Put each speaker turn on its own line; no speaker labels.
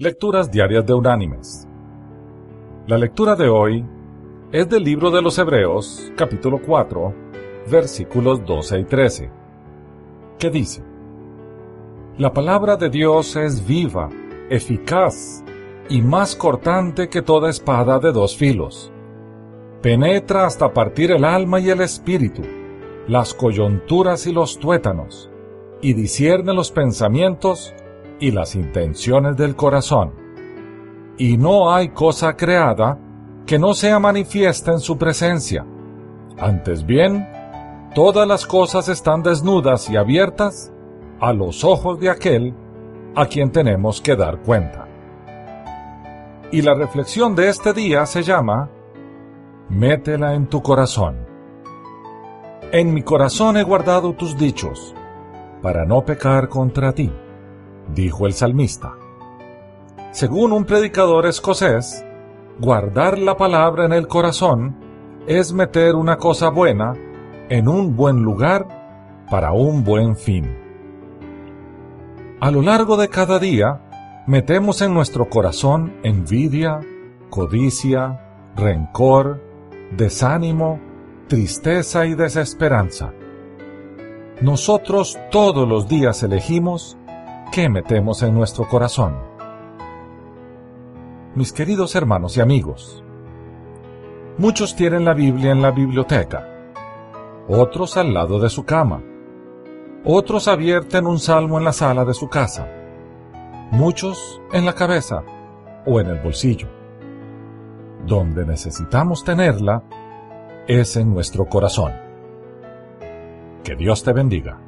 Lecturas Diarias de Unánimes. La lectura de hoy es del libro de los Hebreos, capítulo 4, versículos 12 y 13, que dice, La palabra de Dios es viva, eficaz y más cortante que toda espada de dos filos. Penetra hasta partir el alma y el espíritu, las coyunturas y los tuétanos, y discierne los pensamientos y las intenciones del corazón. Y no hay cosa creada que no sea manifiesta en su presencia. Antes bien, todas las cosas están desnudas y abiertas a los ojos de aquel a quien tenemos que dar cuenta. Y la reflexión de este día se llama Métela en tu corazón. En mi corazón he guardado tus dichos, para no pecar contra ti dijo el salmista. Según un predicador escocés, guardar la palabra en el corazón es meter una cosa buena en un buen lugar para un buen fin. A lo largo de cada día, metemos en nuestro corazón envidia, codicia, rencor, desánimo, tristeza y desesperanza. Nosotros todos los días elegimos ¿qué metemos en nuestro corazón? Mis queridos hermanos y amigos, muchos tienen la Biblia en la biblioteca, otros al lado de su cama, otros abierten un salmo en la sala de su casa, muchos en la cabeza o en el bolsillo. Donde necesitamos tenerla es en nuestro corazón. Que Dios te bendiga.